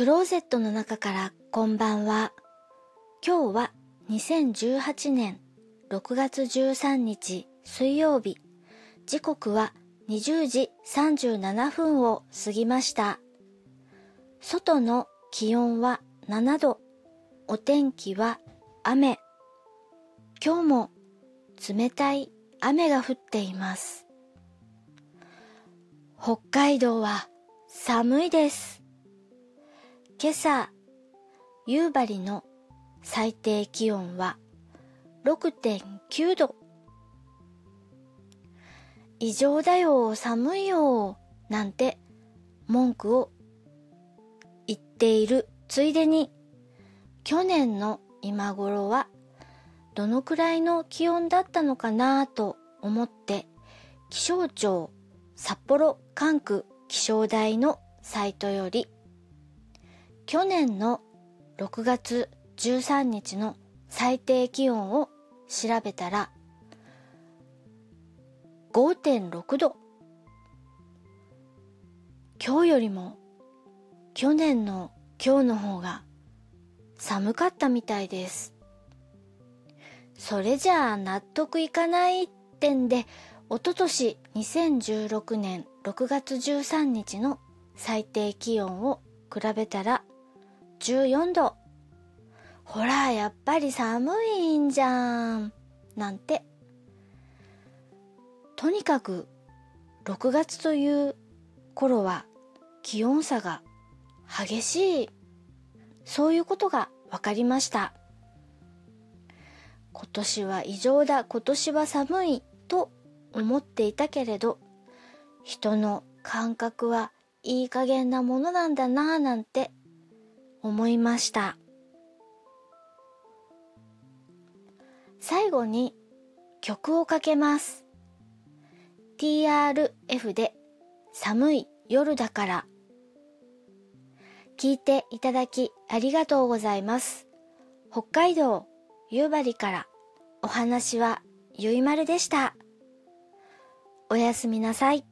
クローゼットの中からこんばんは。今日は2018年6月13日水曜日。時刻は20時37分を過ぎました。外の気温は7度。お天気は雨。今日も冷たい雨が降っています。北海道は寒いです。今朝、夕張の最低気温は6.9度。異常だよ、寒いよ、なんて文句を言っているついでに、去年の今頃はどのくらいの気温だったのかなと思って気象庁札幌管区気象台のサイトより去年の6月13日の最低気温を調べたら5.6度。今日よりも去年の今日の方が寒かったみたいです。それじゃあ納得いかない点でおととし2016年6月13日の最低気温を比べたら14度。ほら、やっぱり寒いんじゃん。なんて。とにかく、6月という頃は気温差が激しい。そういうことが分かりました。今年は異常だ、今年は寒いと思っていたけれど、人の感覚はいい加減なものなんだなぁなんて思いました。最後に曲をかけます。TRF で寒い夜だから。聞いていただきありがとうございます。北海道夕張から。お話はゆいまるでした。おやすみなさい。